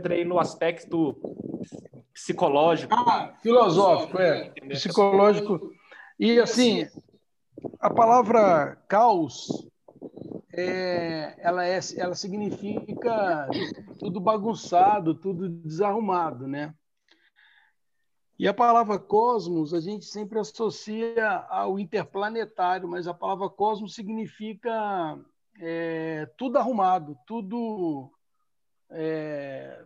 entrei no aspecto psicológico. Ah, filosófico, é. Psicológico. E assim, a palavra caos é, ela, é, ela significa tudo bagunçado, tudo desarrumado, né? E a palavra cosmos a gente sempre associa ao interplanetário, mas a palavra cosmos significa é, tudo arrumado, tudo é,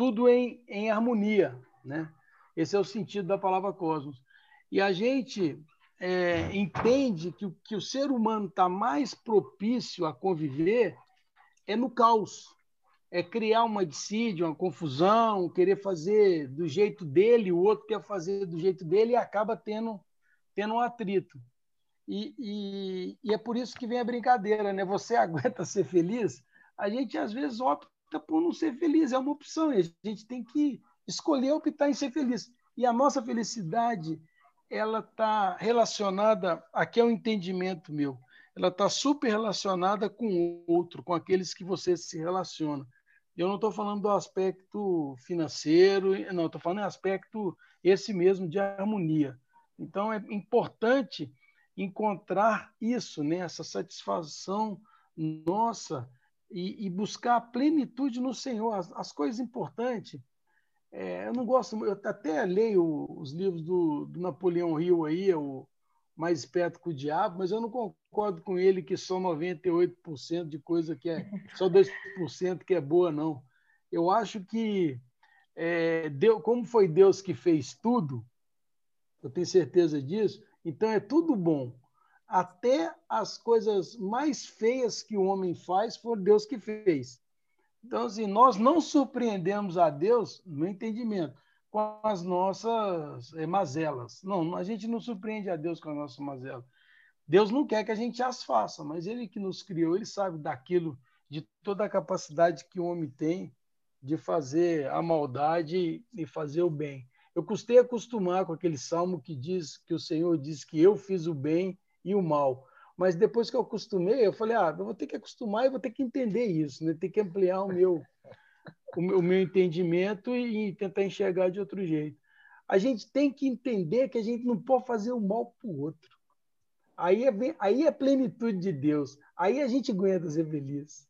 tudo em, em harmonia, né? Esse é o sentido da palavra cosmos. E a gente é, entende que, que o ser humano está mais propício a conviver é no caos. É criar uma dissídia, uma confusão, querer fazer do jeito dele, o outro quer fazer do jeito dele e acaba tendo, tendo um atrito. E, e, e é por isso que vem a brincadeira, né? Você aguenta ser feliz? A gente às vezes opta por não ser feliz, é uma opção, a gente tem que escolher optar em ser feliz. E a nossa felicidade ela está relacionada, aqui é um entendimento meu, ela está super relacionada com o outro, com aqueles que você se relaciona. Eu não estou falando do aspecto financeiro, não, estou falando do aspecto esse mesmo de harmonia. Então, é importante encontrar isso, né? essa satisfação nossa e, e buscar a plenitude no Senhor. As, as coisas importantes é, eu não gosto, eu até leio os livros do, do Napoleão Hill aí, o Mais Esperto que o Diabo, mas eu não concordo com ele que só 98% de coisa que é, só 2% que é boa, não. Eu acho que, é, Deus, como foi Deus que fez tudo, eu tenho certeza disso, então é tudo bom. Até as coisas mais feias que o homem faz, foi Deus que fez. Então, assim, nós não surpreendemos a Deus, no entendimento, com as nossas é, mazelas. Não, a gente não surpreende a Deus com as nossas mazelas. Deus não quer que a gente as faça, mas Ele que nos criou, Ele sabe daquilo, de toda a capacidade que o homem tem de fazer a maldade e fazer o bem. Eu custei acostumar com aquele salmo que diz que o Senhor diz que eu fiz o bem e o mal. Mas depois que eu acostumei, eu falei, ah, eu vou ter que acostumar e vou ter que entender isso, né? ter que ampliar o meu, o meu, o meu entendimento e, e tentar enxergar de outro jeito. A gente tem que entender que a gente não pode fazer o mal para o outro. Aí é, aí é plenitude de Deus. Aí a gente aguenta ser feliz.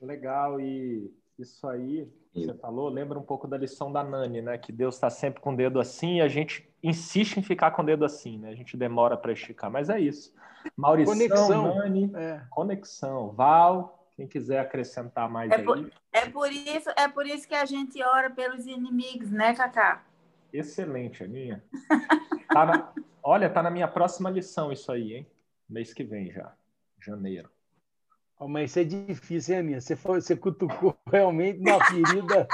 Legal, e isso aí você falou lembra um pouco da lição da Nani, né? Que Deus está sempre com o dedo assim e a gente insiste em ficar com o dedo assim, né? A gente demora para esticar, mas é isso. Maurício, conexão, Nani, é. conexão. Val, quem quiser acrescentar mais é aí. Por, é por isso, é por isso que a gente ora pelos inimigos, né, Cacá? Excelente, Aninha. Tá na, olha, tá na minha próxima lição isso aí, hein? Mês que vem já, janeiro. Oh, mas isso é difícil, hein, Aninha? Você, foi, você cutucou realmente na ferida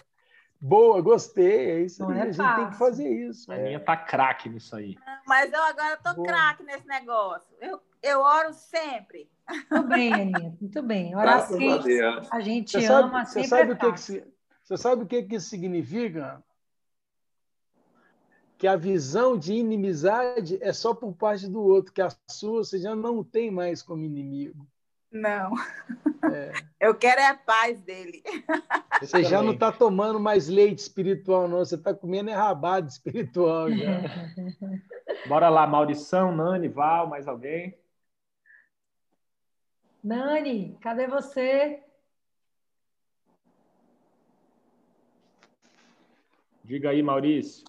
Boa, gostei. É isso aí. É a gente fácil. tem que fazer isso. A é. minha tá craque nisso aí. Mas eu agora tô craque nesse negócio. Eu, eu oro sempre. Muito bem, Aninha. Muito bem. Oração a gente você ama, sabe, você sabe é o que, que Você sabe o que, que isso significa? Que a visão de inimizade é só por parte do outro, que a sua você já não tem mais como inimigo. Não. É. Eu quero é a paz dele. Você já não está tomando mais leite espiritual, não. Você está comendo é rabado espiritual já. Bora lá, Maurição, Nani, Val, mais alguém? Nani, cadê você? Diga aí, Maurício.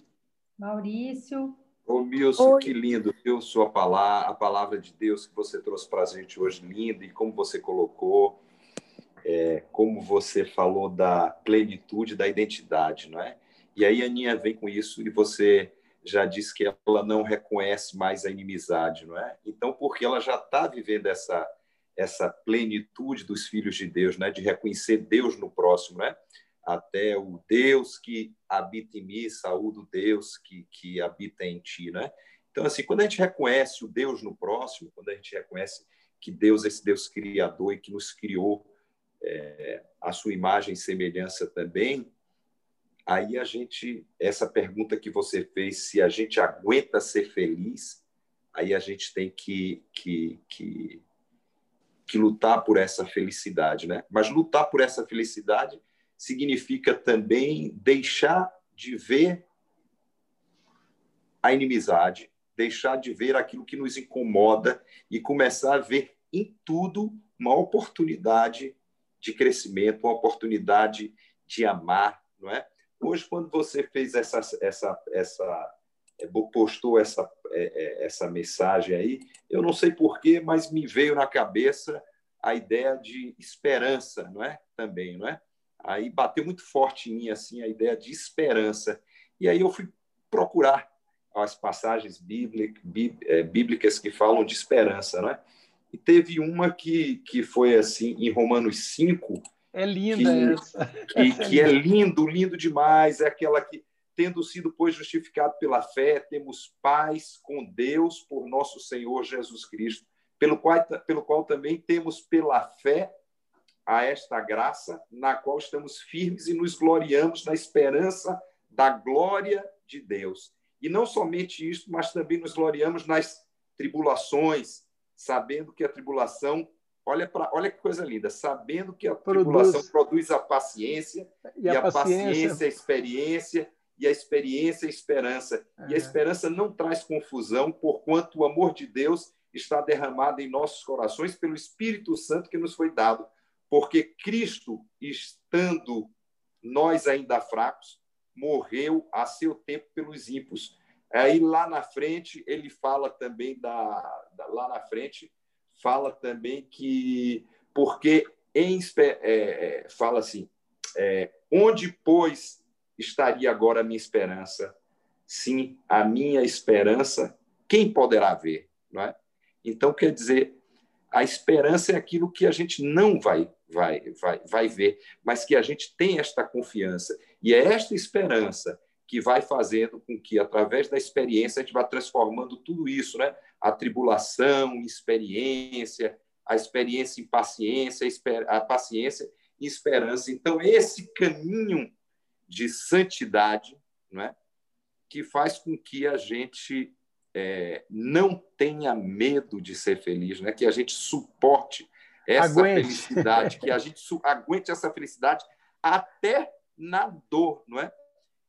Maurício. Ô, Milson, que lindo, viu? Sua palavra, a palavra de Deus que você trouxe para a gente hoje, linda, e como você colocou, é, como você falou da plenitude da identidade, não é? E aí a Aninha vem com isso e você já disse que ela não reconhece mais a inimizade, não é? Então, porque ela já está vivendo essa essa plenitude dos filhos de Deus, né? De reconhecer Deus no próximo, né? Até o Deus que habita em mim, saúde Deus que, que habita em ti, né? Então, assim, quando a gente reconhece o Deus no próximo, quando a gente reconhece que Deus é esse Deus criador e que nos criou é, a sua imagem e semelhança também, aí a gente, essa pergunta que você fez, se a gente aguenta ser feliz, aí a gente tem que, que, que, que lutar por essa felicidade, né? Mas lutar por essa felicidade significa também deixar de ver a inimizade, deixar de ver aquilo que nos incomoda e começar a ver em tudo uma oportunidade de crescimento, uma oportunidade de amar, não é? Hoje, quando você fez essa, essa, essa é, postou essa, é, é, essa mensagem aí, eu não sei porquê, mas me veio na cabeça a ideia de esperança, não é? Também, não é? Aí bateu muito forte em mim assim a ideia de esperança. E aí eu fui procurar as passagens bíblicas que falam de esperança, não é? E teve uma que, que foi assim em Romanos 5, é linda que, essa. Que, que é lindo, lindo demais. É aquela que, tendo sido, pois, justificado pela fé, temos paz com Deus por nosso Senhor Jesus Cristo, pelo qual, pelo qual também temos pela fé a esta graça, na qual estamos firmes e nos gloriamos na esperança da glória de Deus. E não somente isso, mas também nos gloriamos nas tribulações, sabendo que a tribulação Olha, pra, olha que coisa linda, sabendo que a tribulação produz, produz a paciência, e, e a, a paciência, paciência a experiência, e a experiência a esperança. É. E a é. esperança não traz confusão, porquanto o amor de Deus está derramado em nossos corações pelo Espírito Santo que nos foi dado. Porque Cristo, estando nós ainda fracos, morreu a seu tempo pelos ímpios. Aí lá na frente, ele fala também da, da lá na frente, fala também que, porque em, é, é, fala assim, é, onde, pois, estaria agora a minha esperança? Sim, a minha esperança, quem poderá ver? Não é? Então, quer dizer, a esperança é aquilo que a gente não vai, vai, vai, vai ver, mas que a gente tem esta confiança. E é esta esperança que vai fazendo com que, através da experiência, a gente vá transformando tudo isso, né? a tribulação, experiência, a experiência em paciência, a paciência em esperança. Então, esse caminho de santidade não é? que faz com que a gente é, não tenha medo de ser feliz, né? que a gente suporte essa aguente. felicidade, que a gente aguente essa felicidade até na dor, não é?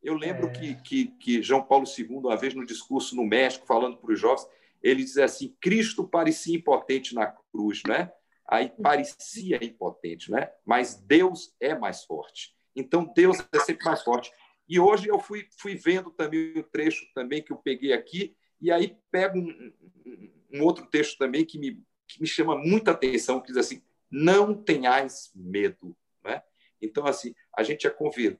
Eu lembro é. que, que, que João Paulo II, uma vez no discurso no México, falando para os jovens, ele diz assim: Cristo parecia impotente na cruz, né? Aí parecia impotente, né? Mas Deus é mais forte. Então Deus é sempre mais forte. E hoje eu fui, fui vendo também o trecho também que eu peguei aqui e aí pego um, um outro texto também que me, que me chama muita atenção, que diz assim: não tenhais medo, né? Então assim a gente é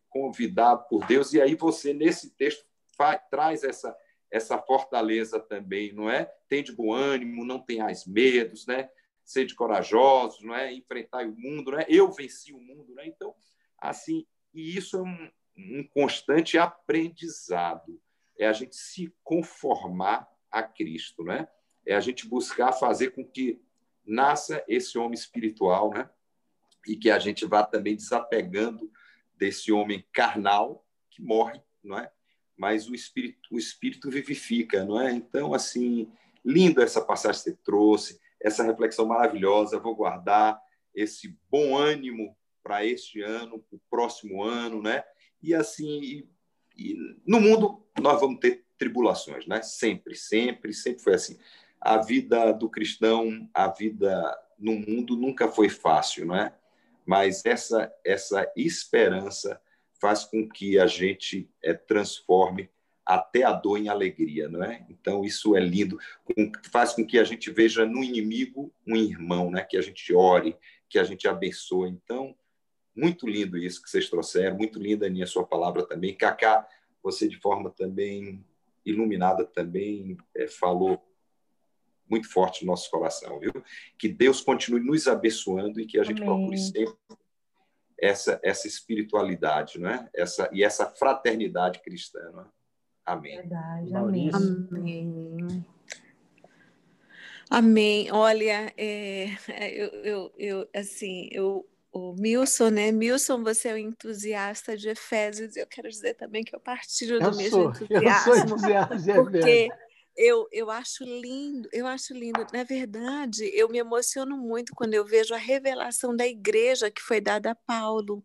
convidado por Deus e aí você nesse texto faz, traz essa essa fortaleza também, não é? Tem de bom ânimo, não tenhais medos, né? Sede corajosos, não é? Enfrentar o mundo, não é? Eu venci o mundo, né? Então, assim, e isso é um, um constante aprendizado. É a gente se conformar a Cristo, né? É a gente buscar fazer com que nasça esse homem espiritual, né? E que a gente vá também desapegando desse homem carnal que morre, não é? mas o espírito, o espírito vivifica, não é? Então, assim, lindo essa passagem que você trouxe, essa reflexão maravilhosa. Vou guardar esse bom ânimo para este ano, para o próximo ano, né? E assim, e, e no mundo nós vamos ter tribulações, né? Sempre, sempre, sempre foi assim. A vida do cristão, a vida no mundo nunca foi fácil, não é? Mas essa essa esperança faz com que a gente é, transforme até a dor em alegria, não é? Então isso é lindo, faz com que a gente veja no inimigo um irmão, né? Que a gente ore, que a gente abençoe. Então muito lindo isso que vocês trouxeram, muito linda a minha sua palavra também. Cacá, você de forma também iluminada também é, falou muito forte no nosso coração, viu? Que Deus continue nos abençoando e que a gente Amém. procure sempre essa, essa espiritualidade, não é? Essa, e essa fraternidade cristã. Não é? Amém. Verdade, amém. amém. Amém. Olha, é, é, eu, eu, eu, assim, eu, o Milson, né? Milson, você é um entusiasta de Efésios. Eu quero dizer também que eu partilho do eu mesmo sou, entusiasmo. Eu sou entusiasta porque eu, eu acho lindo, eu acho lindo. Na verdade, eu me emociono muito quando eu vejo a revelação da igreja que foi dada a Paulo.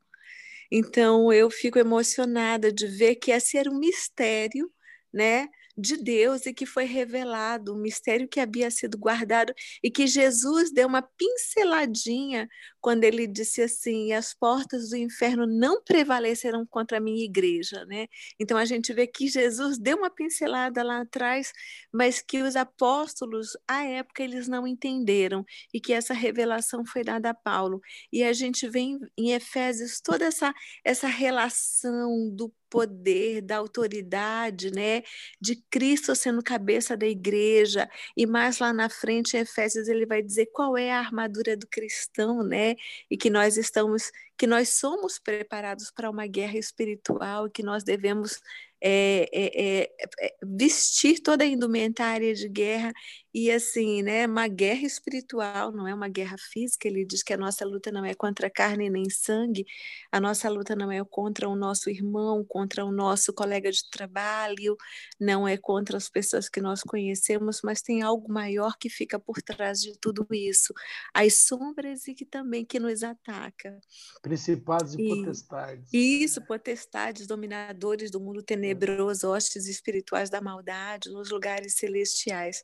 Então eu fico emocionada de ver que esse era um mistério, né? De Deus e que foi revelado, um mistério que havia sido guardado e que Jesus deu uma pinceladinha quando ele disse assim: as portas do inferno não prevalecerão contra a minha igreja, né? Então a gente vê que Jesus deu uma pincelada lá atrás, mas que os apóstolos à época eles não entenderam e que essa revelação foi dada a Paulo. E a gente vê em Efésios toda essa essa relação do poder, da autoridade, né, de Cristo sendo cabeça da igreja, e mais lá na frente em Efésios ele vai dizer qual é a armadura do cristão, né, e que nós estamos, que nós somos preparados para uma guerra espiritual, que nós devemos é, é, é, vestir toda a indumentária de guerra e assim, né, uma guerra espiritual, não é uma guerra física. Ele diz que a nossa luta não é contra carne nem sangue, a nossa luta não é contra o nosso irmão, contra o nosso colega de trabalho, não é contra as pessoas que nós conhecemos, mas tem algo maior que fica por trás de tudo isso, as sombras e que também que nos ataca. Principados e, e potestades. Isso, potestades, dominadores do mundo tenebroso tenebroso, hostes espirituais da maldade nos lugares celestiais.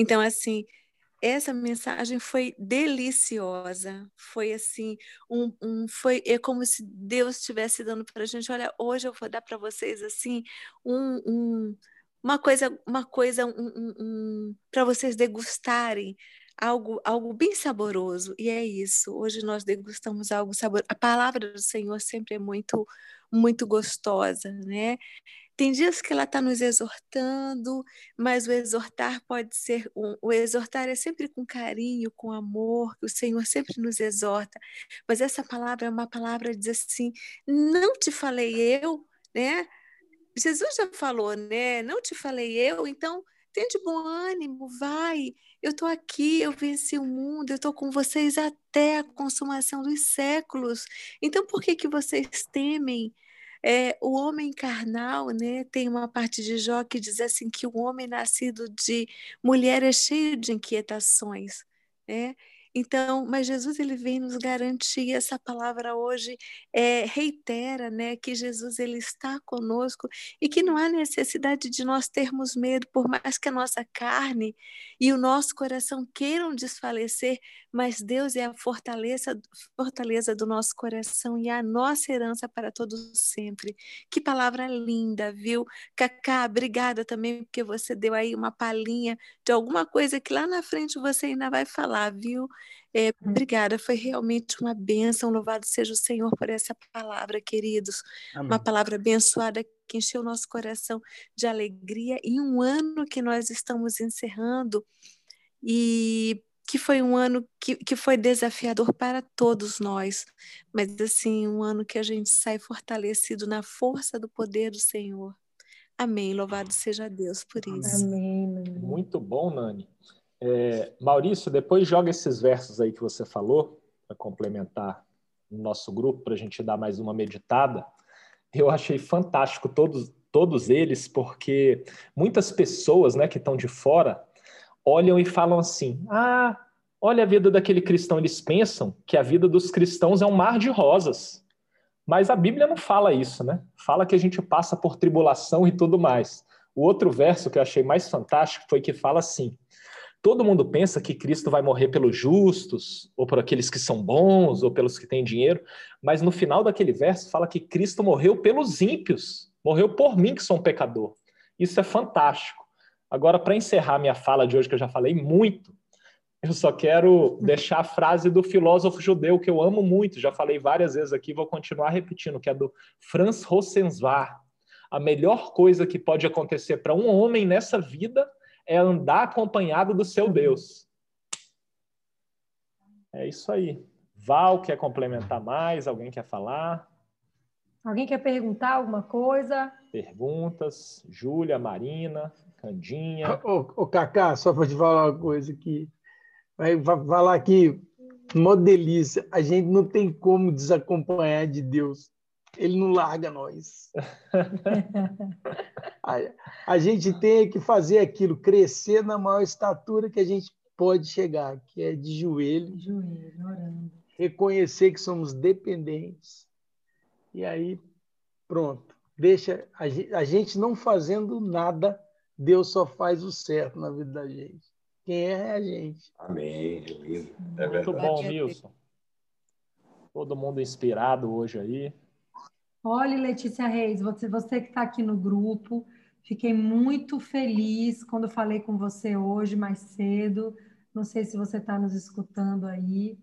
Então, assim, essa mensagem foi deliciosa, foi assim, um, um, foi é como se Deus estivesse dando para a gente, olha, hoje eu vou dar para vocês assim um, um, uma coisa, uma coisa um, para vocês degustarem algo, algo bem saboroso. E é isso. Hoje nós degustamos algo saboroso. A palavra do Senhor sempre é muito muito gostosa, né? Tem dias que ela está nos exortando, mas o exortar pode ser um, o exortar é sempre com carinho, com amor, que o Senhor sempre nos exorta. Mas essa palavra é uma palavra diz assim: não te falei eu, né? Jesus já falou, né? Não te falei eu, então tem de bom ânimo, vai. Eu estou aqui, eu venci o mundo, eu estou com vocês até a consumação dos séculos. Então, por que, que vocês temem? É, o homem carnal, né, tem uma parte de Jó que diz assim que o homem nascido de mulher é cheio de inquietações, né? Então, mas Jesus ele vem nos garantir essa palavra hoje é, reitera, né, que Jesus ele está conosco e que não há necessidade de nós termos medo, por mais que a nossa carne e o nosso coração queiram desfalecer, mas Deus é a fortaleza, fortaleza do nosso coração e a nossa herança para todos sempre. Que palavra linda, viu? Cacá, obrigada também porque você deu aí uma palhinha de alguma coisa que lá na frente você ainda vai falar, viu? É, obrigada, foi realmente uma bênção. Louvado seja o Senhor por essa palavra, queridos. Amém. Uma palavra abençoada que encheu nosso coração de alegria em um ano que nós estamos encerrando e que foi um ano que, que foi desafiador para todos nós, mas assim, um ano que a gente sai fortalecido na força do poder do Senhor. Amém. Louvado seja Deus por isso. Amém. Muito bom, Nani. É, Maurício, depois joga esses versos aí que você falou, para complementar no nosso grupo, para a gente dar mais uma meditada. Eu achei fantástico todos, todos eles, porque muitas pessoas né, que estão de fora olham e falam assim: ah, olha a vida daquele cristão. Eles pensam que a vida dos cristãos é um mar de rosas. Mas a Bíblia não fala isso, né? Fala que a gente passa por tribulação e tudo mais. O outro verso que eu achei mais fantástico foi que fala assim: todo mundo pensa que Cristo vai morrer pelos justos, ou por aqueles que são bons, ou pelos que têm dinheiro, mas no final daquele verso fala que Cristo morreu pelos ímpios, morreu por mim que sou um pecador. Isso é fantástico. Agora, para encerrar minha fala de hoje, que eu já falei muito, eu só quero deixar a frase do filósofo judeu que eu amo muito, já falei várias vezes aqui, vou continuar repetindo, que é do Franz Rosenzweig. A melhor coisa que pode acontecer para um homem nessa vida é andar acompanhado do seu Deus. É isso aí. Val quer complementar mais? Alguém quer falar? Alguém quer perguntar alguma coisa? Perguntas. Júlia, Marina. Candinha. Ô, ô Cacá, só para te falar uma coisa aqui. Vai falar aqui, uma delícia. A gente não tem como desacompanhar de Deus. Ele não larga nós. a, a gente tem que fazer aquilo, crescer na maior estatura que a gente pode chegar, que é de joelho, joelho orando. reconhecer que somos dependentes E aí, pronto. Deixa a gente não fazendo nada, Deus só faz o certo na vida da gente. Quem é, é a gente. Amém. É Muito bom, Wilson. Todo mundo inspirado hoje aí. Olha, Letícia Reis, você, você que está aqui no grupo, fiquei muito feliz quando falei com você hoje mais cedo. Não sei se você está nos escutando aí,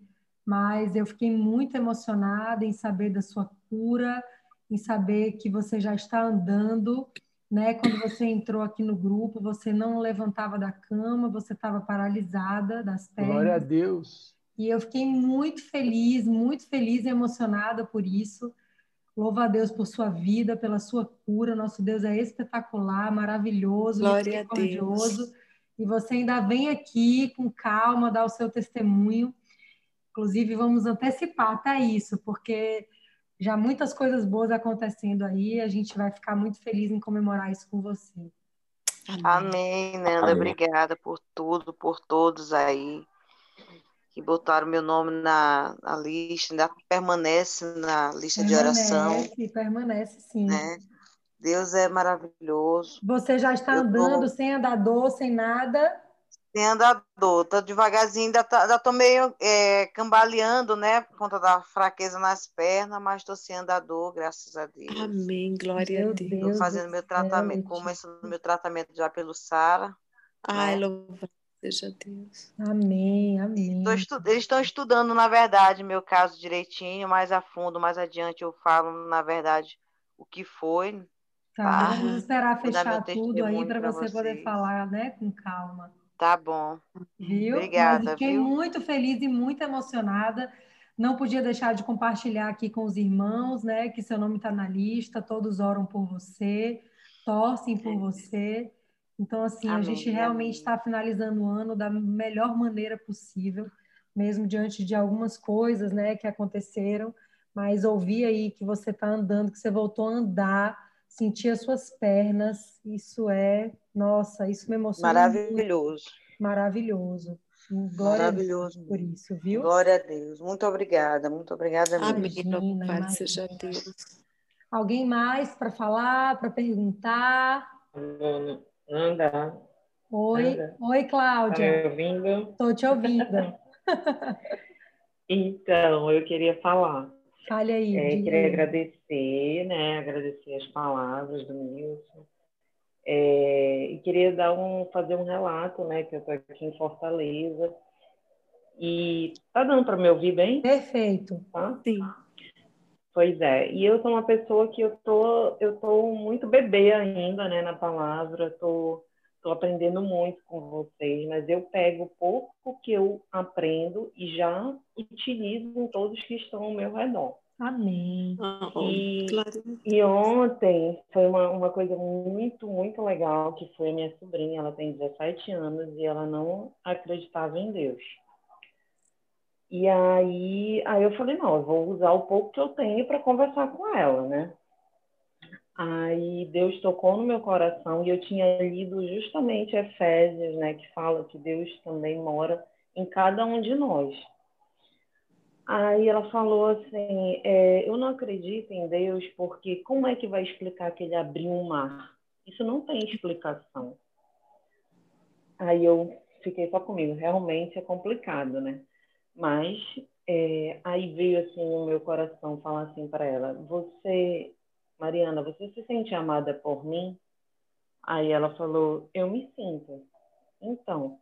mas eu fiquei muito emocionada em saber da sua cura, em saber que você já está andando. Né? Quando você entrou aqui no grupo, você não levantava da cama, você estava paralisada das pernas. Glória a Deus. E eu fiquei muito feliz, muito feliz e emocionada por isso. Louva a Deus por sua vida, pela sua cura. Nosso Deus é espetacular, maravilhoso, Glória a Deus. E você ainda vem aqui com calma, dar o seu testemunho. Inclusive, vamos antecipar até isso, porque já muitas coisas boas acontecendo aí. A gente vai ficar muito feliz em comemorar isso com você. Amém, Nanda. Obrigada por tudo, por todos aí que botaram meu nome na, na lista, ainda permanece na lista permanece, de oração. Permanece, permanece sim. Né? Deus é maravilhoso. Você já está Eu andando tô... sem andador, sem nada? Sem andador, tô devagarzinho, ainda, tá, ainda tô meio é, cambaleando, né, por conta da fraqueza nas pernas, mas estou sem andador, graças a Deus. Amém, glória meu a Deus. Estou fazendo meu tratamento, começando meu tratamento já pelo Sara. Ai, né? louvado seja Deus. Amém, amém. Estu... Eles estão estudando, na verdade, meu caso direitinho, mais a fundo, mais adiante eu falo, na verdade, o que foi. Tá, tá? vamos esperar fechar tudo aí para você vocês. poder falar, né, com calma. Tá bom. Viu? Obrigada. Mas fiquei viu? muito feliz e muito emocionada. Não podia deixar de compartilhar aqui com os irmãos, né, que seu nome está na lista, todos oram por você, torcem por você. Então, assim, amém, a gente realmente está finalizando o ano da melhor maneira possível, mesmo diante de algumas coisas, né, que aconteceram, mas ouvir aí que você está andando, que você voltou a andar, sentir as suas pernas, isso é, nossa, isso me emociona. Maravilhoso. Muito. Maravilhoso. Glória Maravilhoso. por isso, viu? Glória a Deus. Muito obrigada, muito obrigada mesmo. Amém. Louvado seja Deus. Alguém mais para falar, para perguntar? Não, Anda. Oi, Anda. oi, Cláudia. Tá me ouvindo? Estou te ouvindo. então, eu queria falar. Fale aí. É, queria agradecer, né? Agradecer as palavras do Nilson. É, e queria dar um, fazer um relato, né? Que eu estou aqui em Fortaleza. E tá dando para me ouvir bem? Perfeito. Tá? Sim. Pois é, e eu sou uma pessoa que eu tô, eu tô muito bebê ainda, né, na palavra, tô, tô aprendendo muito com vocês, mas eu pego pouco que eu aprendo e já utilizo em todos que estão ao meu redor. Amém. E, e ontem foi uma, uma coisa muito, muito legal, que foi a minha sobrinha, ela tem 17 anos e ela não acreditava em Deus. E aí, aí eu falei, não, eu vou usar o pouco que eu tenho para conversar com ela, né? Aí Deus tocou no meu coração e eu tinha lido justamente Efésios, né, que fala que Deus também mora em cada um de nós. Aí ela falou assim, é, eu não acredito em Deus porque como é que vai explicar que ele abriu um mar? Isso não tem explicação. Aí eu fiquei só comigo, realmente é complicado, né? Mas é, aí veio assim no meu coração falar assim para ela: Você, Mariana, você se sente amada por mim? Aí ela falou: Eu me sinto. Então,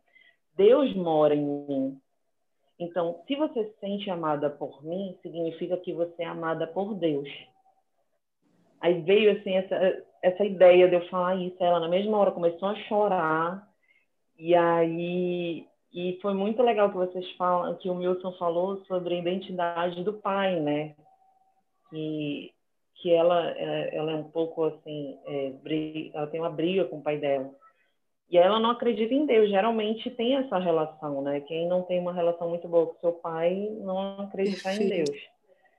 Deus mora em mim. Então, se você se sente amada por mim, significa que você é amada por Deus. Aí veio assim essa, essa ideia de eu falar isso. Ela na mesma hora começou a chorar. E aí e foi muito legal que vocês falam, que o Milton falou sobre a identidade do pai, né? Que, que ela, é, ela é um pouco assim, é, ela tem uma briga com o pai dela. E ela não acredita em Deus. Geralmente tem essa relação, né? Quem não tem uma relação muito boa com seu pai não acredita Perfeito. em Deus.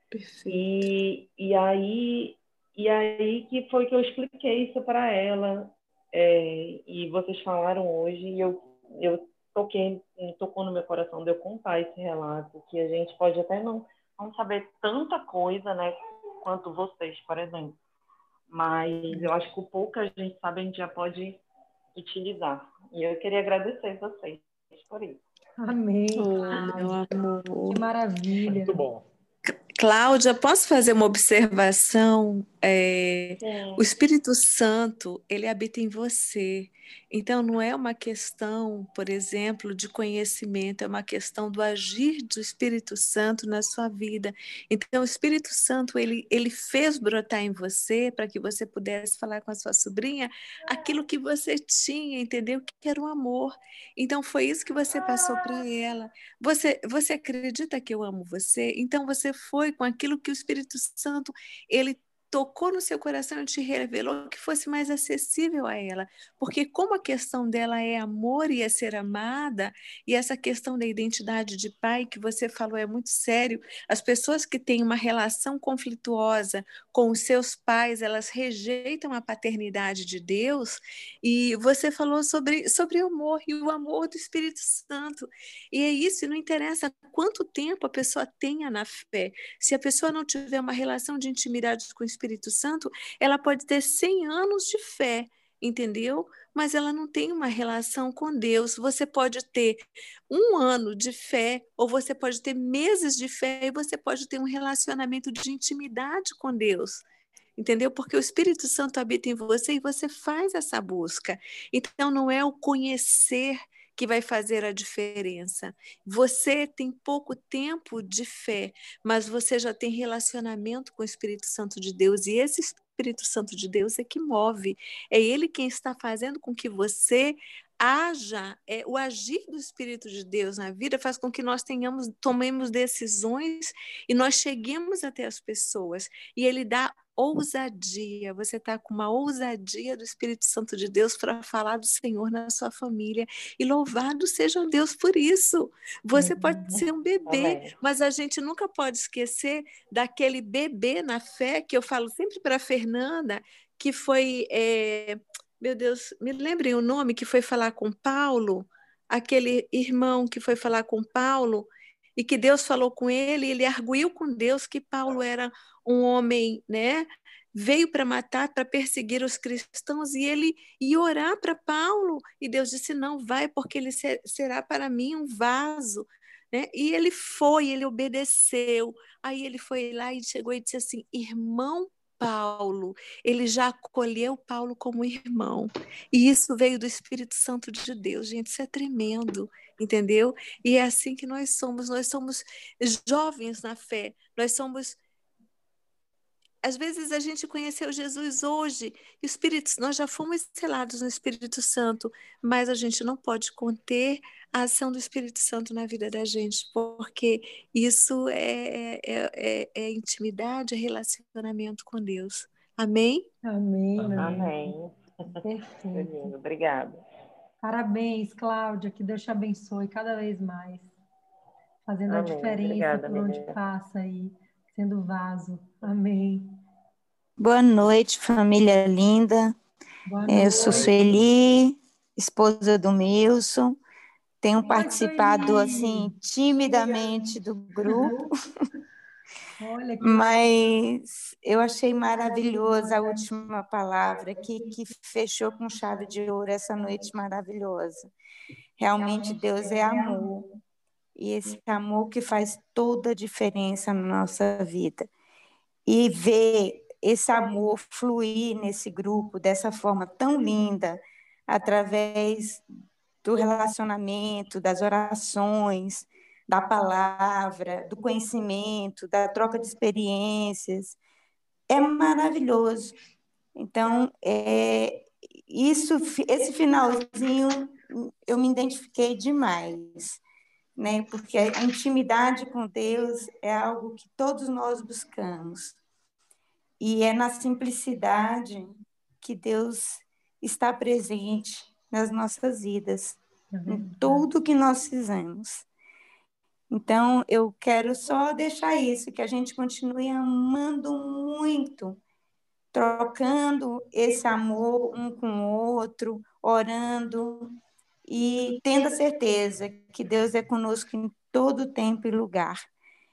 Perfeito. E, e aí e aí que foi que eu expliquei isso para ela. É, e vocês falaram hoje e eu eu toquei, tocou no meu coração de eu contar esse relato, que a gente pode até não, não saber tanta coisa, né, quanto vocês, por exemplo. Mas eu acho que o pouco que a gente sabe, a gente já pode utilizar. E eu queria agradecer vocês por isso. Amém. Oh, meu amor. Que maravilha. Muito bom. Cláudia, posso fazer uma observação? É, o Espírito Santo, ele habita em você. Então, não é uma questão, por exemplo, de conhecimento, é uma questão do agir do Espírito Santo na sua vida. Então, o Espírito Santo, ele, ele fez brotar em você para que você pudesse falar com a sua sobrinha aquilo que você tinha, entendeu? Que era o amor. Então, foi isso que você passou para ela. Você, você acredita que eu amo você? Então, você foi com aquilo que o Espírito Santo, ele tocou no seu coração e te revelou que fosse mais acessível a ela. Porque como a questão dela é amor e é ser amada, e essa questão da identidade de pai que você falou é muito sério, as pessoas que têm uma relação conflituosa com os seus pais, elas rejeitam a paternidade de Deus, e você falou sobre, sobre o amor e o amor do Espírito Santo. E é isso, não interessa quanto tempo a pessoa tenha na fé. Se a pessoa não tiver uma relação de intimidade com o Espírito Santo, ela pode ter 100 anos de fé, entendeu? Mas ela não tem uma relação com Deus. Você pode ter um ano de fé, ou você pode ter meses de fé, e você pode ter um relacionamento de intimidade com Deus entendeu? Porque o Espírito Santo habita em você e você faz essa busca. Então, não é o conhecer que vai fazer a diferença. Você tem pouco tempo de fé, mas você já tem relacionamento com o Espírito Santo de Deus, e esse Espírito Santo de Deus é que move. É ele quem está fazendo com que você haja, é, o agir do Espírito de Deus na vida faz com que nós tenhamos, tomemos decisões e nós cheguemos até as pessoas. E ele dá ousadia, você está com uma ousadia do Espírito Santo de Deus para falar do Senhor na sua família. E louvado seja Deus por isso. Você uhum. pode ser um bebê, Amém. mas a gente nunca pode esquecer daquele bebê na fé que eu falo sempre para Fernanda, que foi. É, meu Deus, me lembrem o nome que foi falar com Paulo, aquele irmão que foi falar com Paulo e que Deus falou com ele, ele arguiu com Deus que Paulo era um homem, né? Veio para matar, para perseguir os cristãos, e ele ia orar para Paulo, e Deus disse: Não, vai, porque ele será para mim um vaso. Né? E ele foi, ele obedeceu. Aí ele foi lá e chegou e disse assim: Irmão Paulo, ele já acolheu Paulo como irmão. E isso veio do Espírito Santo de Deus, gente, isso é tremendo, entendeu? E é assim que nós somos, nós somos jovens na fé, nós somos às vezes a gente conheceu Jesus hoje, Espírito, nós já fomos selados no Espírito Santo, mas a gente não pode conter a ação do Espírito Santo na vida da gente, porque isso é, é, é, é intimidade, é relacionamento com Deus. Amém? Amém. Amém. Perfeito. Obrigada. Parabéns, Cláudia, que Deus te abençoe cada vez mais, fazendo Amém. a diferença Obrigada, por onde passa aí sendo vaso. Amém. Boa noite, família linda. Noite. Eu sou Sueli, esposa do Milson. Tenho Oi, participado Sueli. assim timidamente do grupo. Mas eu achei maravilhosa a última palavra que, que fechou com chave de ouro essa noite maravilhosa. Realmente Deus é amor e esse amor que faz toda a diferença na nossa vida. E ver esse amor fluir nesse grupo dessa forma tão linda, através do relacionamento, das orações, da palavra, do conhecimento, da troca de experiências, é maravilhoso. Então, é, isso, esse finalzinho, eu me identifiquei demais né? Porque a intimidade com Deus é algo que todos nós buscamos. E é na simplicidade que Deus está presente nas nossas vidas, é em tudo que nós fizemos. Então, eu quero só deixar isso, que a gente continue amando muito, trocando esse amor um com o outro, orando, e tendo a certeza que Deus é conosco em todo tempo e lugar.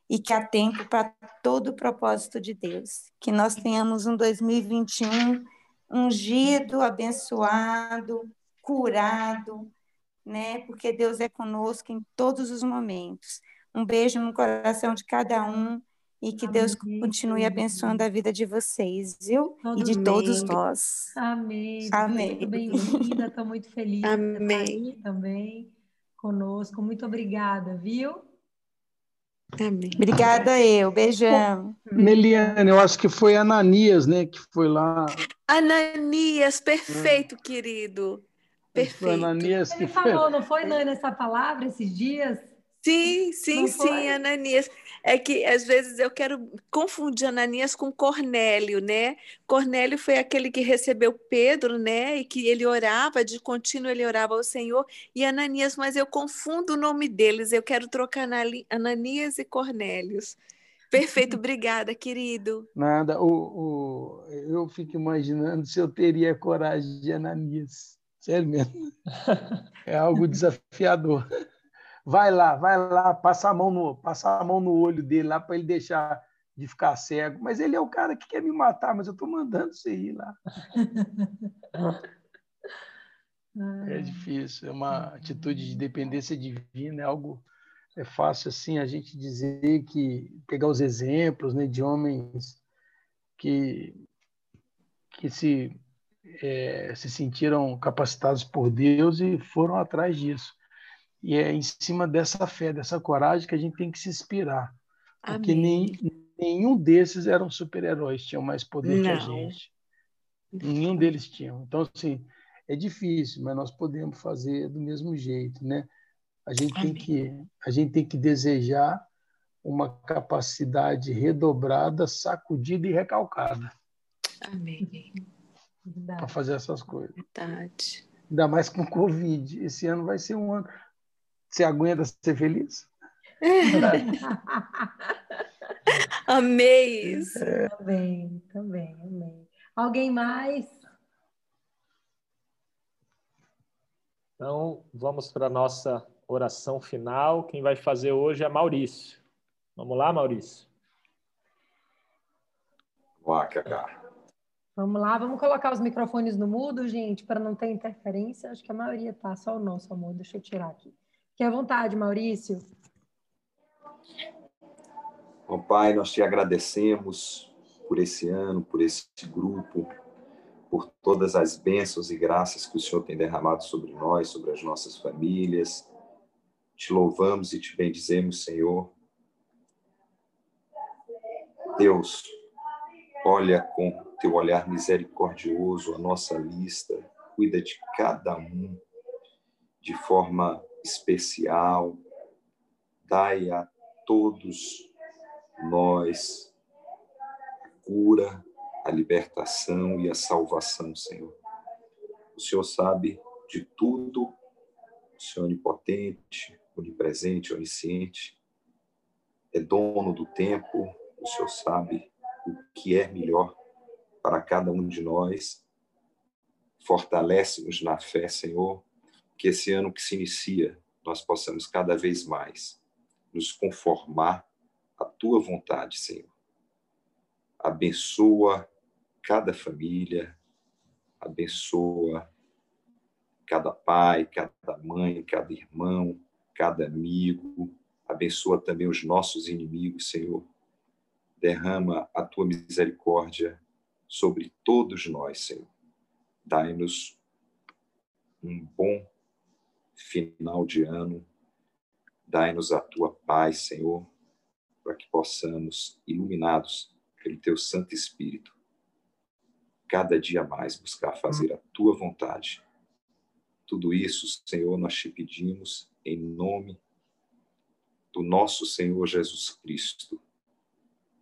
E que há tempo para todo o propósito de Deus. Que nós tenhamos um 2021 ungido, abençoado, curado, né? Porque Deus é conosco em todos os momentos. Um beijo no coração de cada um e que Amém. Deus continue abençoando a vida de vocês, viu? Todo e de Amém. todos nós. Amém. Amém. Bem-vinda, estou muito feliz Amém. também conosco. Muito obrigada, viu? Amém. Obrigada eu, beijão. Meliane, eu acho que foi Ananias, né, que foi lá. Ananias, perfeito, é. querido. Perfeito. Foi Ananias que Ele foi... falou, não foi, Nani, essa palavra esses dias? Sim, sim, sim? Ananias. É que às vezes eu quero confundir Ananias com Cornélio, né? Cornélio foi aquele que recebeu Pedro, né? E que ele orava, de contínuo ele orava ao Senhor. E Ananias, mas eu confundo o nome deles, eu quero trocar Ananias e Cornélios. Perfeito, obrigada, querido. Nada, o, o, eu fico imaginando se eu teria coragem de Ananias. Sério mesmo. É algo desafiador. Vai lá, vai lá, passa a mão no, passa a mão no olho dele lá para ele deixar de ficar cego. Mas ele é o cara que quer me matar, mas eu estou mandando você ir lá. É difícil, é uma atitude de dependência divina, é algo é fácil assim a gente dizer que pegar os exemplos né, de homens que que se é, se sentiram capacitados por Deus e foram atrás disso. E é em cima dessa fé, dessa coragem que a gente tem que se inspirar. Amém. Porque nem, nenhum desses eram super-heróis, tinham mais poder Não. que a gente. Nenhum deles tinha. Então, assim, é difícil, mas nós podemos fazer do mesmo jeito, né? A gente tem que a gente tem que desejar uma capacidade redobrada, sacudida e recalcada. Amém. Para fazer essas coisas. Verdade. Ainda mais com Covid. Esse ano vai ser um ano. Você aguenta ser feliz? amei isso. É. Também, também, amei. Alguém mais? Então, vamos para a nossa oração final. Quem vai fazer hoje é Maurício. Vamos lá, Maurício? Vamos lá, Cacá. Vamos lá, vamos colocar os microfones no mudo, gente, para não ter interferência. Acho que a maioria tá, só o nosso amor. Deixa eu tirar aqui. Fique à vontade, Maurício. Bom, Pai, nós te agradecemos por esse ano, por esse grupo, por todas as bênçãos e graças que o Senhor tem derramado sobre nós, sobre as nossas famílias. Te louvamos e te bendizemos, Senhor. Deus, olha com teu olhar misericordioso a nossa lista, cuida de cada um de forma especial. Dai a todos nós a cura, a libertação e a salvação, Senhor. O Senhor sabe de tudo, o Senhor é onipotente, onipresente, onisciente, é dono do tempo, o Senhor sabe o que é melhor para cada um de nós. Fortalece-nos na fé, Senhor, que esse ano que se inicia, nós possamos cada vez mais nos conformar à tua vontade, Senhor. Abençoa cada família, abençoa cada pai, cada mãe, cada irmão, cada amigo, abençoa também os nossos inimigos, Senhor. Derrama a tua misericórdia sobre todos nós, Senhor. Dai-nos um bom final de ano. Dai-nos a tua paz, Senhor, para que possamos, iluminados pelo teu Santo Espírito, cada dia mais buscar fazer a tua vontade. Tudo isso, Senhor, nós te pedimos em nome do nosso Senhor Jesus Cristo.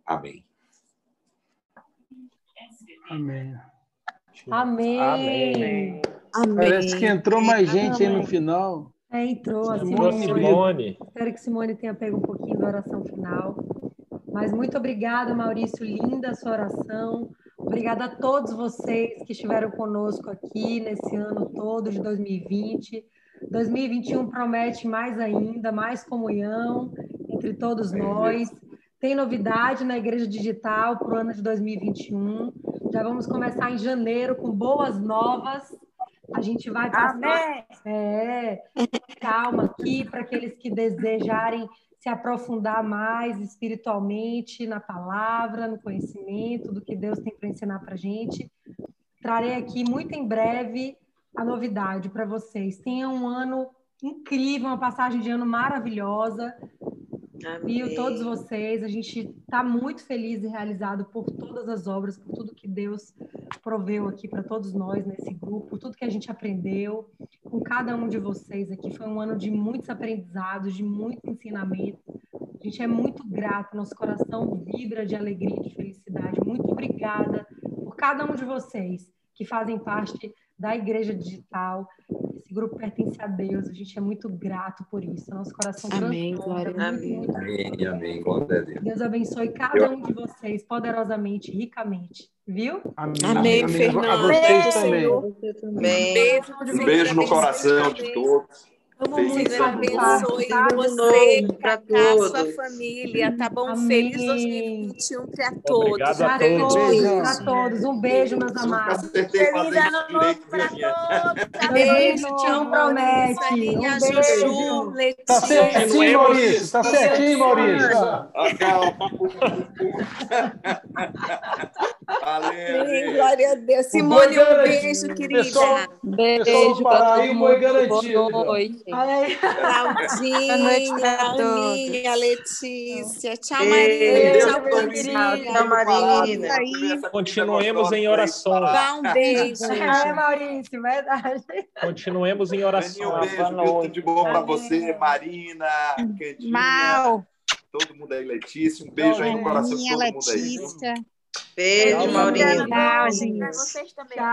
Amém. Amém. Amém. Amém. Amém. Parece que entrou mais gente Amém. aí no final. É, entrou. A Simone. Simone. Espero que Simone tenha pego um pouquinho da oração final. Mas muito obrigada, Maurício. Linda a sua oração. Obrigada a todos vocês que estiveram conosco aqui nesse ano todo de 2020. 2021 promete mais ainda, mais comunhão entre todos nós. Tem novidade na Igreja Digital para o ano de 2021. Já vamos começar em janeiro com boas novas. A gente vai passar. É, calma aqui para aqueles que desejarem se aprofundar mais espiritualmente na palavra, no conhecimento do que Deus tem para ensinar para a gente. Trarei aqui muito em breve a novidade para vocês. Tenham um ano incrível, uma passagem de ano maravilhosa. Viu todos vocês, a gente está muito feliz e realizado por todas as obras, por tudo que Deus proveu aqui para todos nós nesse grupo, tudo que a gente aprendeu com cada um de vocês aqui. Foi um ano de muitos aprendizados, de muito ensinamento. A gente é muito grato, nosso coração vibra de alegria e de felicidade. Muito obrigada por cada um de vocês que fazem parte da Igreja Digital, esse grupo pertence a Deus, a gente é muito grato por isso. Nosso coração Amém, glória a Deus. Amém, amém, glória a Deus. Deus abençoe cada um de vocês poderosamente, ricamente. Viu? Amém, amém, amém. Fernanda. A vocês também. Também. Beijo, um beijo no coração de todos. Deus abençoe você, para sua família, tá bom? Amém. Feliz 2021 para todos. Obrigado a todos. Para todos. Um beijo, meus amados. Feliz ano novo para todos. Beijo, tchau, promete. Um beijo. Tá certinho, Maurício. Tá certinho, Maurício. Valeu. Glória a Deus. Simone, um beijo, querida. Beijo para todo mundo. garantido. Boa noite. Claudinha, Aninha, Letícia. Tchau, Marina. Tchau, Claudinha. Tchau, Marina. Continuemos em oração. Dá um beijo. É, Maurício, verdade. Continuemos em oração. Um beijo, tudo de bom para você, Marina, Candinha. Mal. Todo mundo aí, Letícia. Um beijo aí no coração de todo mundo aí. Letícia. Beijo, Maurício. Tchau, gente. Para vocês também.